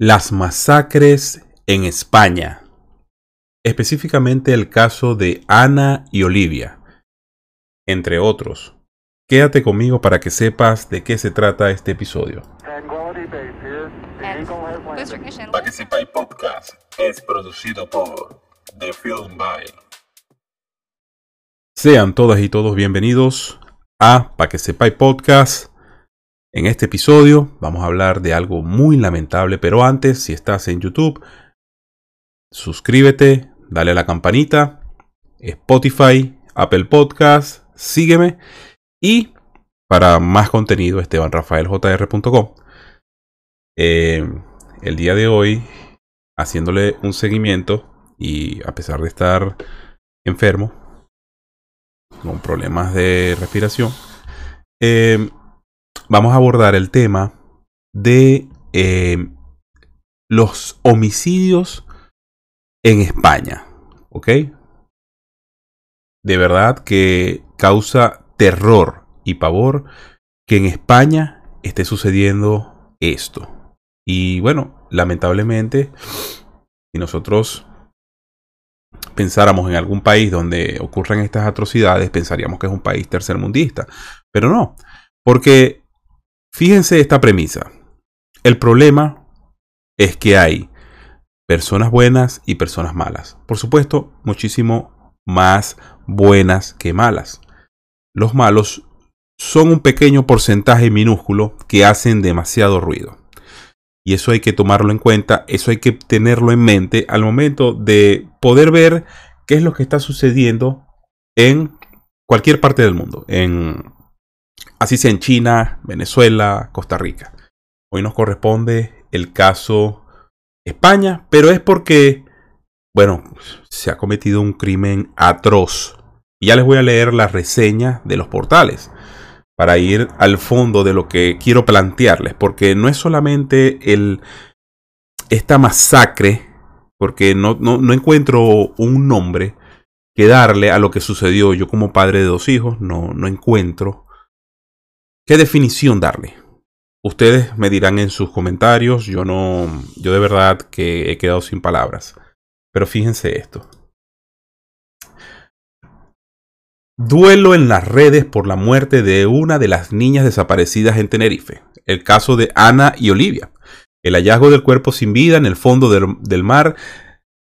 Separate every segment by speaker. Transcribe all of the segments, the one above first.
Speaker 1: Las masacres en España. Específicamente el caso de Ana y Olivia, entre otros. Quédate conmigo para que sepas de qué se trata este episodio. Para que sepáis podcast es producido por The Film By. Sean todas y todos bienvenidos a Para que sepáis podcast. En este episodio vamos a hablar de algo muy lamentable, pero antes, si estás en YouTube, suscríbete, dale a la campanita, Spotify, Apple Podcast, sígueme y para más contenido, estebanrafaeljr.com. Eh, el día de hoy, haciéndole un seguimiento y a pesar de estar enfermo, con problemas de respiración, eh, vamos a abordar el tema de eh, los homicidios en España. ¿Ok? De verdad que causa terror y pavor que en España esté sucediendo esto. Y bueno, lamentablemente, si nosotros pensáramos en algún país donde ocurran estas atrocidades, pensaríamos que es un país tercermundista. Pero no, porque Fíjense esta premisa. El problema es que hay personas buenas y personas malas. Por supuesto, muchísimo más buenas que malas. Los malos son un pequeño porcentaje minúsculo que hacen demasiado ruido. Y eso hay que tomarlo en cuenta, eso hay que tenerlo en mente al momento de poder ver qué es lo que está sucediendo en cualquier parte del mundo, en así sea en China, Venezuela, Costa Rica. Hoy nos corresponde el caso España, pero es porque, bueno, se ha cometido un crimen atroz. Y ya les voy a leer la reseña de los portales para ir al fondo de lo que quiero plantearles, porque no es solamente el, esta masacre, porque no, no, no encuentro un nombre que darle a lo que sucedió. Yo como padre de dos hijos no, no encuentro ¿Qué definición darle? Ustedes me dirán en sus comentarios, yo no, yo de verdad que he quedado sin palabras. Pero fíjense esto. Duelo en las redes por la muerte de una de las niñas desaparecidas en Tenerife. El caso de Ana y Olivia. El hallazgo del cuerpo sin vida en el fondo del, del mar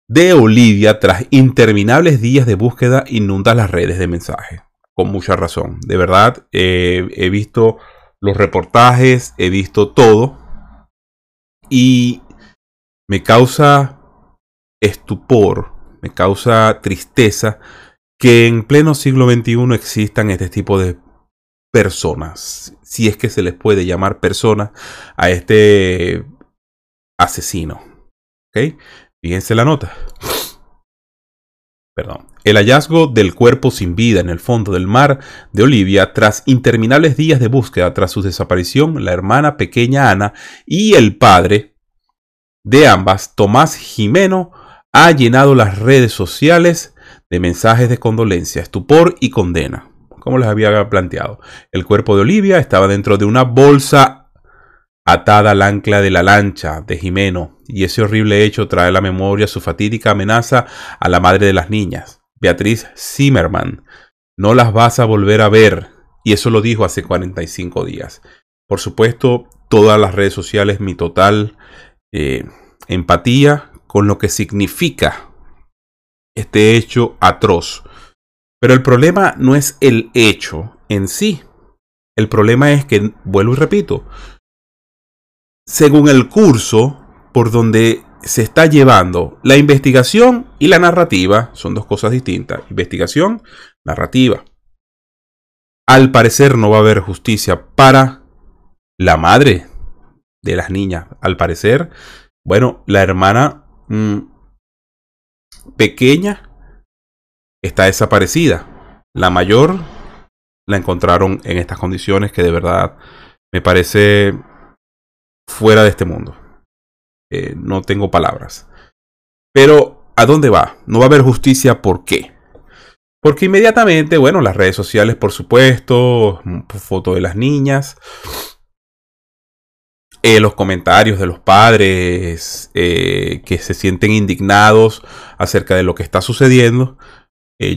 Speaker 1: de Olivia tras interminables días de búsqueda inunda las redes de mensajes con mucha razón. De verdad, eh, he visto los reportajes, he visto todo y me causa estupor, me causa tristeza que en pleno siglo XXI existan este tipo de personas, si es que se les puede llamar personas a este asesino. ¿Ok? Fíjense la nota. Perdón. El hallazgo del cuerpo sin vida en el fondo del mar de Olivia tras interminables días de búsqueda tras su desaparición, la hermana pequeña Ana y el padre de ambas, Tomás Jimeno, ha llenado las redes sociales de mensajes de condolencia, estupor y condena, como les había planteado. El cuerpo de Olivia estaba dentro de una bolsa atada al ancla de la lancha de Jimeno, y ese horrible hecho trae a la memoria su fatídica amenaza a la madre de las niñas. Beatriz Zimmerman. No las vas a volver a ver. Y eso lo dijo hace 45 días. Por supuesto, todas las redes sociales, mi total eh, empatía con lo que significa este hecho atroz. Pero el problema no es el hecho en sí. El problema es que, vuelvo y repito, según el curso por donde se está llevando la investigación y la narrativa, son dos cosas distintas, investigación, narrativa. Al parecer no va a haber justicia para la madre de las niñas. Al parecer, bueno, la hermana mm, pequeña está desaparecida. La mayor la encontraron en estas condiciones que de verdad me parece fuera de este mundo. Eh, no tengo palabras. Pero, ¿a dónde va? No va a haber justicia, ¿por qué? Porque inmediatamente, bueno, las redes sociales, por supuesto, foto de las niñas. eh, los comentarios de los padres eh, que se sienten indignados acerca de lo que está sucediendo.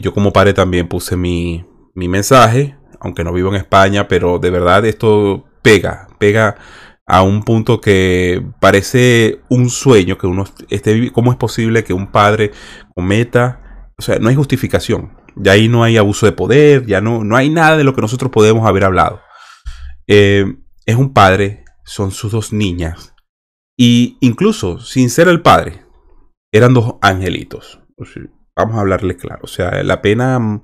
Speaker 1: Yo como padre también puse mi, mi mensaje, aunque no vivo en España, pero de verdad esto pega, pega a un punto que parece un sueño que uno esté cómo es posible que un padre cometa, o sea, no hay justificación. Ya ahí no hay abuso de poder, ya no, no hay nada de lo que nosotros podemos haber hablado. Eh, es un padre, son sus dos niñas. Y incluso, sin ser el padre, eran dos angelitos. Vamos a hablarles claro. O sea, la pena,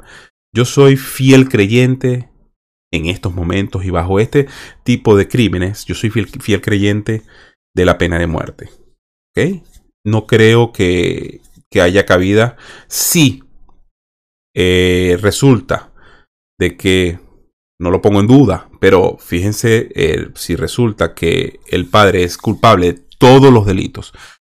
Speaker 1: yo soy fiel creyente en estos momentos y bajo este tipo de crímenes, yo soy fiel, creyente de la pena de muerte. ¿Ok? No creo que, que haya cabida si eh, resulta de que, no lo pongo en duda, pero fíjense eh, si resulta que el padre es culpable de todos los delitos,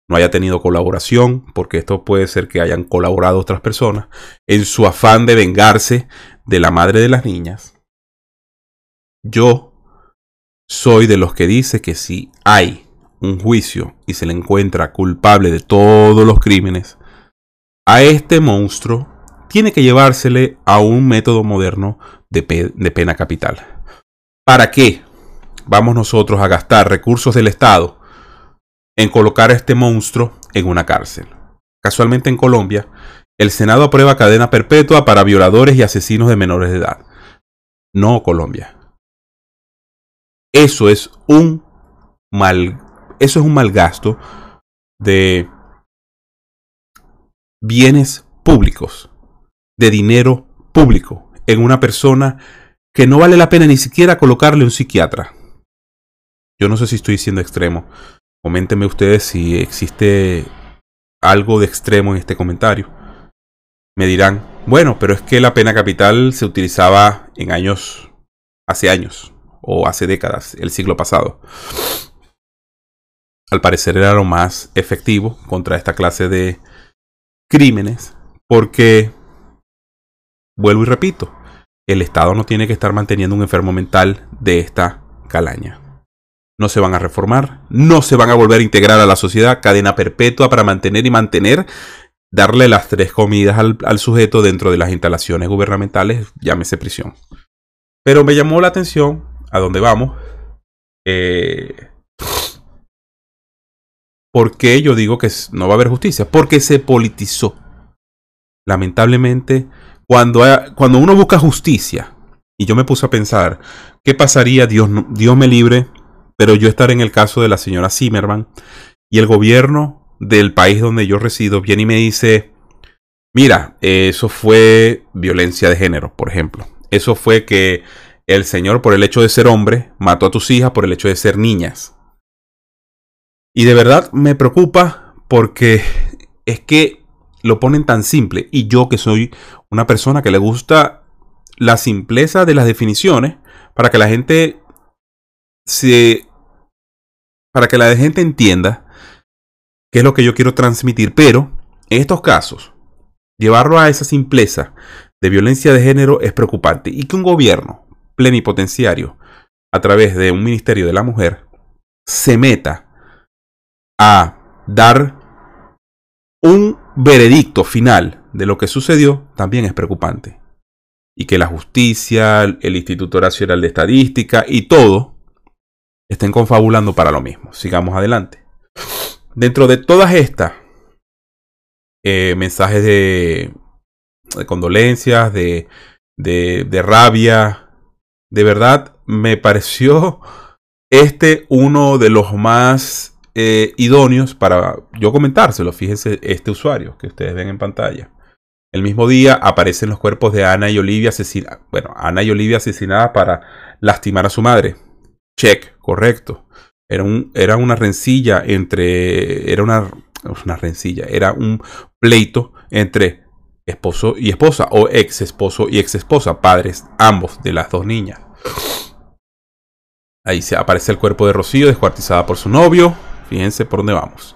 Speaker 1: no haya tenido colaboración, porque esto puede ser que hayan colaborado otras personas, en su afán de vengarse de la madre de las niñas, yo soy de los que dice que si hay un juicio y se le encuentra culpable de todos los crímenes, a este monstruo tiene que llevársele a un método moderno de, pena capital. ¿Para qué vamos nosotros a gastar recursos del Estado en colocar a este monstruo en una cárcel? Casualmente en Colombia, el Senado aprueba cadena perpetua para violadores y asesinos de menores de edad. No Colombia. Eso es un mal, eso es un gasto de bienes públicos, de dinero público en una persona que no vale la pena ni siquiera colocarle un psiquiatra. Yo no sé si estoy siendo extremo. Coméntenme ustedes si existe algo de extremo en este comentario. Me dirán, bueno, pero es que la pena capital se utilizaba en años, hace años o hace décadas, el siglo pasado. Al parecer era lo más efectivo contra esta clase de crímenes porque, vuelvo y repito, el Estado no tiene que estar manteniendo un enfermo mental de esta calaña. No se van a reformar, no se van a volver a integrar a la sociedad, cadena perpetua para mantener y mantener, darle las tres comidas al, sujeto dentro de las instalaciones gubernamentales, llámese prisión. Pero me llamó la atención a dónde vamos. Eh, ¿Por qué yo digo que no va a haber justicia? Porque se politizó. Lamentablemente, cuando, cuando uno busca justicia, y yo me puse a pensar, ¿qué pasaría? Dios, Dios me libre, pero yo estaré en el caso de la señora Zimmerman, y el gobierno del país donde yo resido viene y me dice, mira, eso fue violencia de género, por ejemplo. Eso fue que el Señor, por el hecho de ser hombre, mató a tus hijas por el hecho de ser niñas. Y de verdad me preocupa porque es que lo ponen tan simple. Y yo que soy una persona que le gusta la simpleza de las definiciones, para que la gente se... para que la gente entienda qué es lo que yo quiero transmitir. Pero en estos casos, llevarlo a esa simpleza de violencia de género es preocupante. Y que un gobierno plenipotenciario a través de un ministerio de la mujer se meta a dar un veredicto final de lo que sucedió también es preocupante. Y que la justicia, el Instituto Nacional de Estadística y todo estén confabulando para lo mismo. Sigamos adelante. Dentro de todas estas eh, mensajes de, condolencias, de, de, de rabia, de verdad me pareció este uno de los más eh, idóneos para yo comentárselo. Fíjense este usuario que ustedes ven en pantalla. El mismo día aparecen los cuerpos de Ana y Olivia asesinadas. Bueno, Ana y Olivia asesinadas para lastimar a su madre. Check, correcto. Era, un, era una rencilla entre. Era una, una rencilla. Era un pleito entre esposo y esposa, o ex esposo y ex esposa, padres ambos de las dos niñas. Ahí se aparece el cuerpo de Rocío descuartizada por su novio. Fíjense por dónde vamos.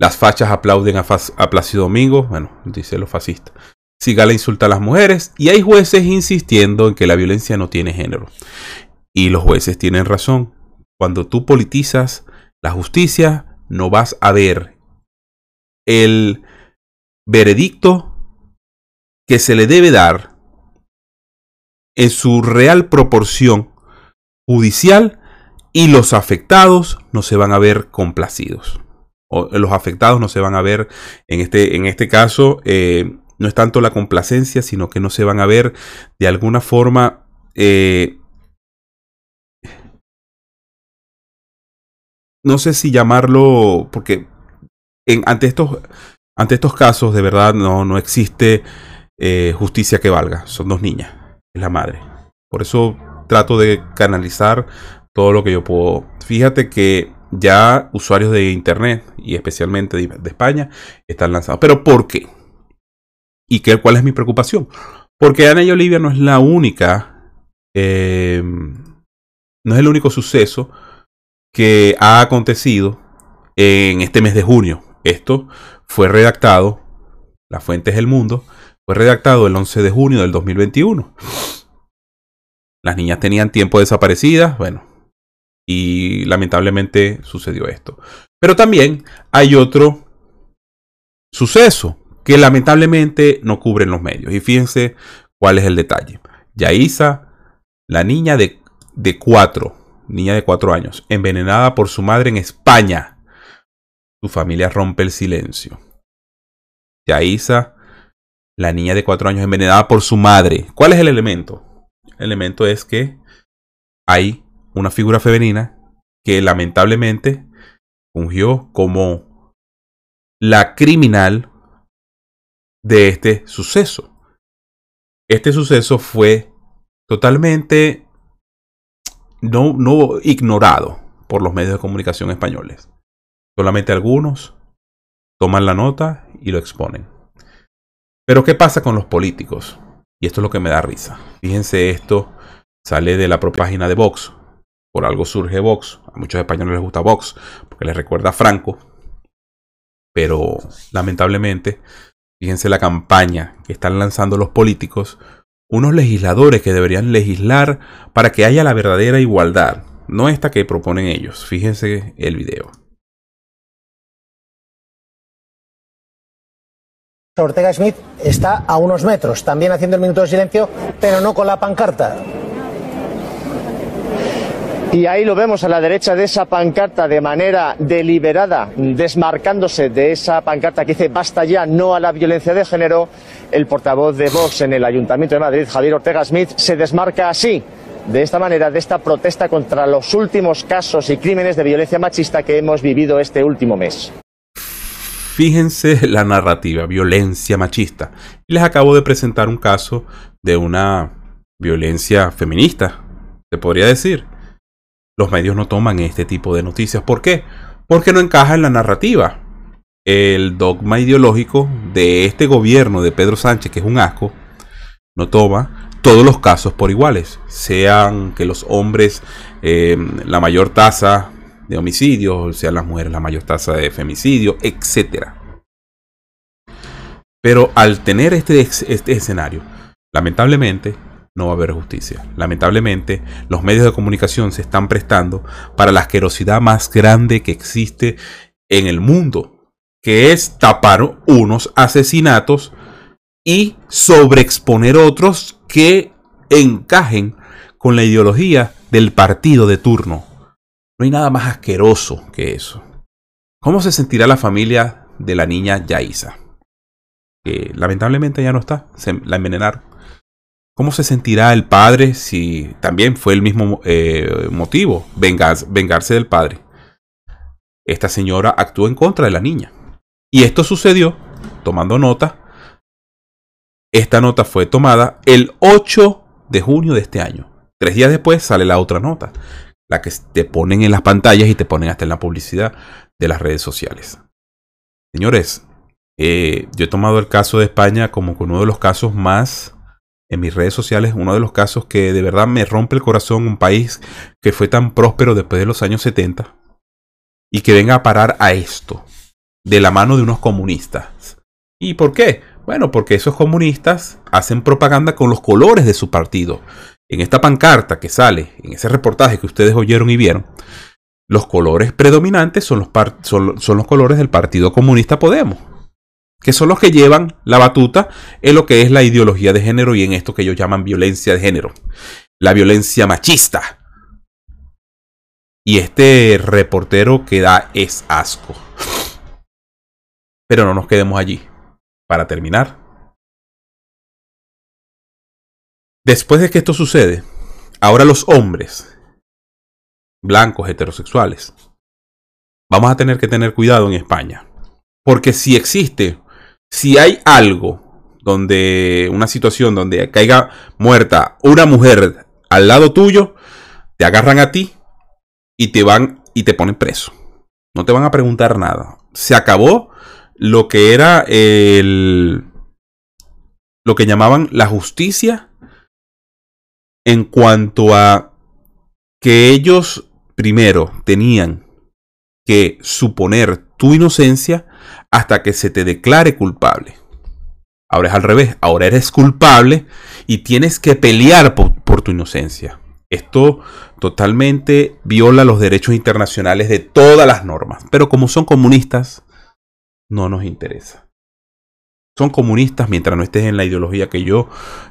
Speaker 1: Las fachas aplauden a, a Plácido Domingo. Bueno, dice lo fascista. Sigala insulta a las mujeres y hay jueces insistiendo en que la violencia no tiene género. Y los jueces tienen razón. cuando tú politizas la justicia, no vas a ver el veredicto que se le debe dar en su real proporción judicial y los afectados no se van a ver complacidos. O los afectados no se van a ver, en este, en este caso, eh, no es tanto la complacencia, sino que no se van a ver de alguna forma eh, no sé si llamarlo, porque en, ante, estos, ante estos casos de verdad no, no existe eh, justicia que valga. Son dos niñas, la madre. Por eso trato de canalizar todo lo que yo puedo. Fíjate que ya usuarios de Internet y especialmente de, España están lanzados. ¿Pero por qué? ¿Y qué, cuál es mi preocupación? Porque Ana y Olivia no es la única, eh, no es el único suceso que ha acontecido en este mes de junio. Esto fue redactado, la fuente es el mundo, fue redactado el 11 de junio del 2021. Las niñas tenían tiempo desaparecidas, bueno, y lamentablemente sucedió esto. Pero también hay otro suceso que lamentablemente no cubren los medios. Y fíjense cuál es el detalle. Yaisa, la niña de, cuatro niña de cuatro años, envenenada por su madre en España. Su familia rompe el silencio. Yaisa, la niña de cuatro años envenenada por su madre. ¿Cuál es el elemento? El elemento es que hay una figura femenina que lamentablemente fungió como la criminal de este suceso. Este suceso fue totalmente no, no ignorado por los medios de comunicación españoles. Solamente algunos toman la nota y lo exponen. Pero ¿qué pasa con los políticos? Y esto es lo que me da risa. Fíjense, esto sale de la propia página de Vox. Por algo surge Vox. A muchos españoles les gusta Vox porque les recuerda a Franco. Pero lamentablemente, fíjense la campaña que están lanzando los políticos unos legisladores que deberían legislar para que haya la verdadera igualdad, no esta que proponen ellos. Fíjense el video.
Speaker 2: Ortega Smith está a unos metros, también haciendo el minuto de silencio, pero no con la pancarta. Y ahí lo vemos a la derecha de esa pancarta de manera deliberada, desmarcándose de esa pancarta que dice basta ya, no a la violencia de género. El portavoz de Vox en el Ayuntamiento de Madrid, Javier Ortega Smith, se desmarca así, de esta manera, de esta protesta contra los últimos casos y crímenes de violencia machista que hemos vivido este último mes.
Speaker 1: Fíjense la narrativa, violencia machista. Les acabo de presentar un caso de una violencia feminista, se podría decir los medios no toman este tipo de noticias. ¿Por qué? Porque no encaja en la narrativa. El dogma ideológico de este gobierno de Pedro Sánchez, que es un asco, no toma todos los casos por iguales. Sean que los hombres eh, la mayor tasa de homicidios, sean las mujeres la mayor tasa de femicidio, etc. Pero al tener este, este escenario, lamentablemente, no va a haber justicia. Lamentablemente, los medios de comunicación se están prestando para la asquerosidad más grande que existe en el mundo, que es tapar unos asesinatos y sobreexponer otros que encajen con la ideología del partido de turno. No hay nada más asqueroso que eso. ¿Cómo se sentirá la familia de la niña Yaisa? Que lamentablemente ya no está. Se la envenenaron. ¿Cómo se sentirá el padre si también fue el mismo eh, motivo, vengarse del padre? Esta señora actuó en contra de la niña. Y esto sucedió, tomando nota, esta nota fue tomada el 8 de junio de este año. Tres días después sale la otra nota, la que te ponen en las pantallas y te ponen hasta en la publicidad de las redes sociales. Señores, eh, yo he tomado el caso de España como uno de los casos más en mis redes sociales uno de los casos que de verdad me rompe el corazón, un país que fue tan próspero después de los años 70 y que venga a parar a esto de la mano de unos comunistas. ¿Y por qué? Bueno, porque esos comunistas hacen propaganda con los colores de su partido. En esta pancarta que sale, en ese reportaje que ustedes oyeron y vieron, los colores predominantes son los, colores del Partido Comunista Podemos, que son los que llevan la batuta en lo que es la ideología de género y en esto que ellos llaman violencia de género, la violencia machista. Y este reportero que da es asco. Pero no nos quedemos allí. Para terminar, después de que esto sucede, ahora los hombres, blancos, heterosexuales, vamos a tener que tener cuidado en España. Porque si existe, si hay algo donde, una situación donde caiga muerta una mujer al lado tuyo, te agarran a ti y te van y te ponen preso. No te van a preguntar nada. Se acabó lo que era el lo que llamaban la justicia en cuanto a que ellos primero tenían que suponer tu inocencia hasta que se te declare culpable. Ahora es al revés, ahora eres culpable y tienes que pelear por, por tu inocencia. Esto totalmente viola los derechos internacionales de todas las normas, pero como son comunistas, no nos interesa. Son comunistas mientras no estés en la ideología que yo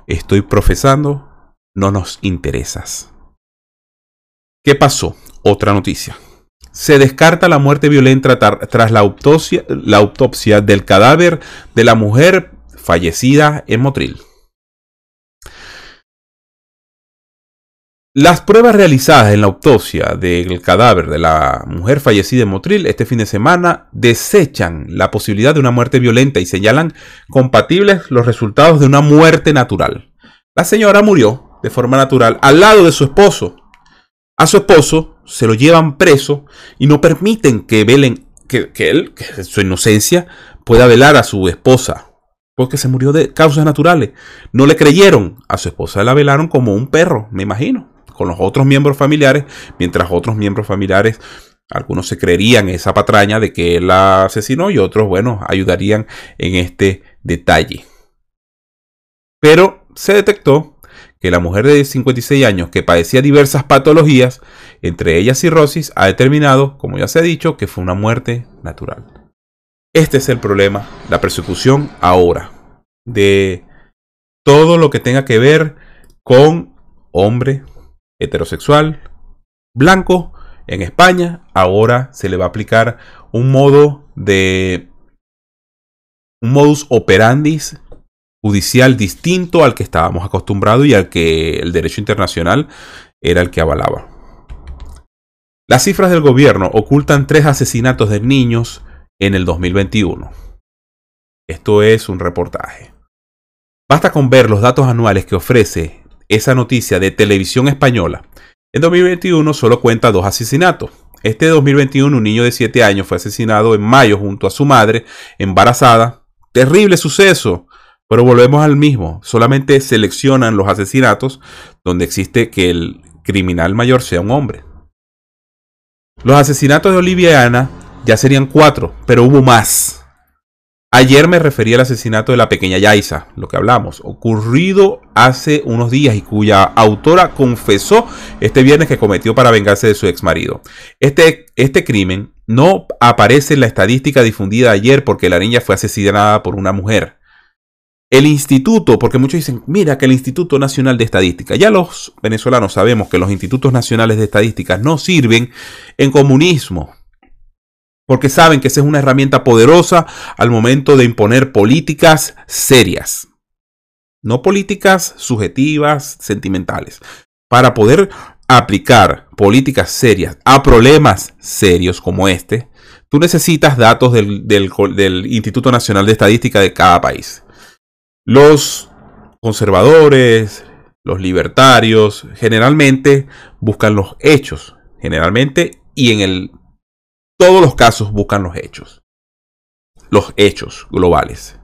Speaker 1: estoy profesando, no nos interesas. ¿Qué pasó? Otra noticia. Se descarta la muerte violenta tras la autopsia, del cadáver de la mujer fallecida en Motril. Las pruebas realizadas en la autopsia del cadáver de la mujer fallecida en Motril este fin de semana desechan la posibilidad de una muerte violenta y señalan compatibles los resultados de una muerte natural. La señora murió de forma natural al lado de su esposo. A su esposo se lo llevan preso y no permiten que velen que, él, que su inocencia, pueda velar a su esposa. Porque se murió de causas naturales. No le creyeron. A su esposa la velaron como un perro, me imagino con los otros miembros familiares, mientras otros miembros familiares, algunos se creerían esa patraña de que él la asesinó y otros, bueno, ayudarían en este detalle. Pero se detectó que la mujer de 56 años que padecía diversas patologías, entre ellas cirrosis, ha determinado, como ya se ha dicho, que fue una muerte natural. Este es el problema, la persecución ahora de todo lo que tenga que ver con hombre, heterosexual, blanco, en España, ahora se le va a aplicar un modo de un modus operandi judicial distinto al que estábamos acostumbrados y al que el derecho internacional era el que avalaba. Las cifras del gobierno ocultan tres asesinatos de niños en el 2021. Esto es un reportaje. Basta con ver los datos anuales que ofrece esa noticia de televisión española. En 2021 solo cuenta dos asesinatos. Este 2021 un niño de 7 años fue asesinado en mayo junto a su madre embarazada. Terrible suceso. Pero volvemos al mismo. Solamente seleccionan los asesinatos donde existe que el criminal mayor sea un hombre. Los asesinatos de Olivia y Ana ya serían cuatro, pero hubo más. Ayer me refería al asesinato de la pequeña Yaisa, lo que hablamos, ocurrido hace unos días y cuya autora confesó este viernes que cometió para vengarse de su ex marido. Este, este crimen no aparece en la estadística difundida ayer porque la niña fue asesinada por una mujer. El instituto, porque muchos dicen, mira que el Instituto Nacional de Estadística, ya los venezolanos sabemos que los institutos nacionales de estadística no sirven en comunismo, porque saben que esa es una herramienta poderosa al momento de imponer políticas serias, no políticas subjetivas, sentimentales, para poder aplicar políticas serias a problemas serios como este, tú necesitas datos del, del, Instituto Nacional de Estadística de cada país. Los conservadores, los libertarios, generalmente buscan los hechos, generalmente, y en todos los casos buscan los hechos. Los hechos globales.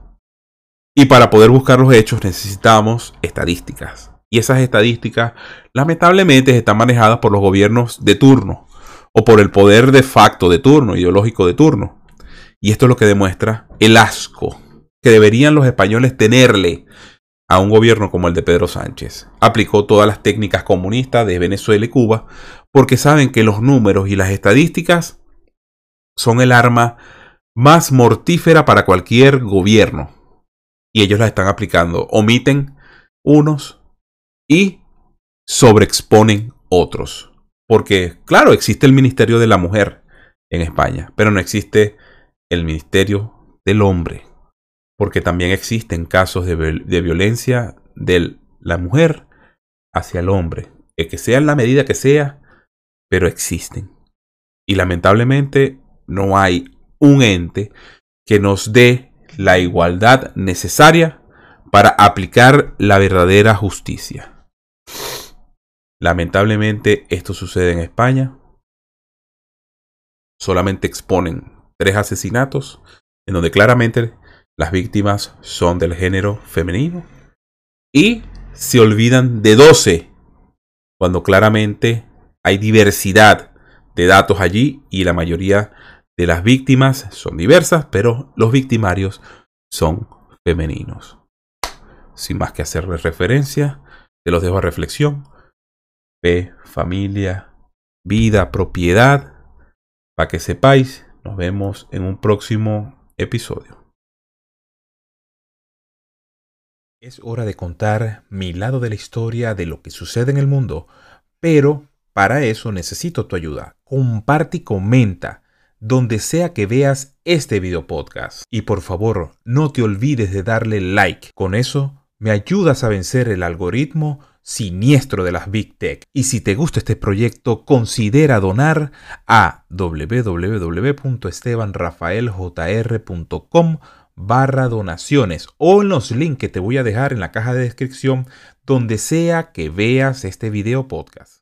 Speaker 1: Y para poder buscar los hechos necesitamos estadísticas. Y esas estadísticas lamentablemente están manejadas por los gobiernos de turno o por el poder de facto de turno, ideológico de turno. Y esto es lo que demuestra el asco que deberían los españoles tenerle a un gobierno como el de Pedro Sánchez. Aplicó todas las técnicas comunistas de Venezuela y Cuba porque saben que los números y las estadísticas son el arma más mortífera para cualquier gobierno. Y ellos la están aplicando. Omiten unos y sobreexponen otros. Porque, claro, existe el Ministerio de la Mujer en España, pero no existe el Ministerio del Hombre. Porque también existen casos de, violencia de la mujer hacia el hombre. que sea en la medida que sea, pero existen. Y lamentablemente no hay un ente que nos dé la igualdad necesaria para aplicar la verdadera justicia. Lamentablemente esto sucede en España. Solamente exponen tres asesinatos en donde claramente las víctimas son del género femenino y se olvidan de 12 cuando claramente hay diversidad de datos allí y la mayoría de las víctimas son diversas, pero los victimarios son femeninos. Sin más que hacerles referencia, te los dejo a reflexión. Fe, familia, vida, propiedad. Para que sepáis, nos vemos en un próximo episodio. Es hora de contar mi lado de la historia de lo que sucede en el mundo, pero para eso necesito tu ayuda. Comparte y comenta donde sea que veas este video podcast. Y por favor, no te olvides de darle like. Con eso me ayudas a vencer el algoritmo siniestro de las Big Tech. Y si te gusta este proyecto, considera donar a www.estebanrafaeljr.com barra donaciones o en los links que te voy a dejar en la caja de descripción donde sea que veas este video podcast.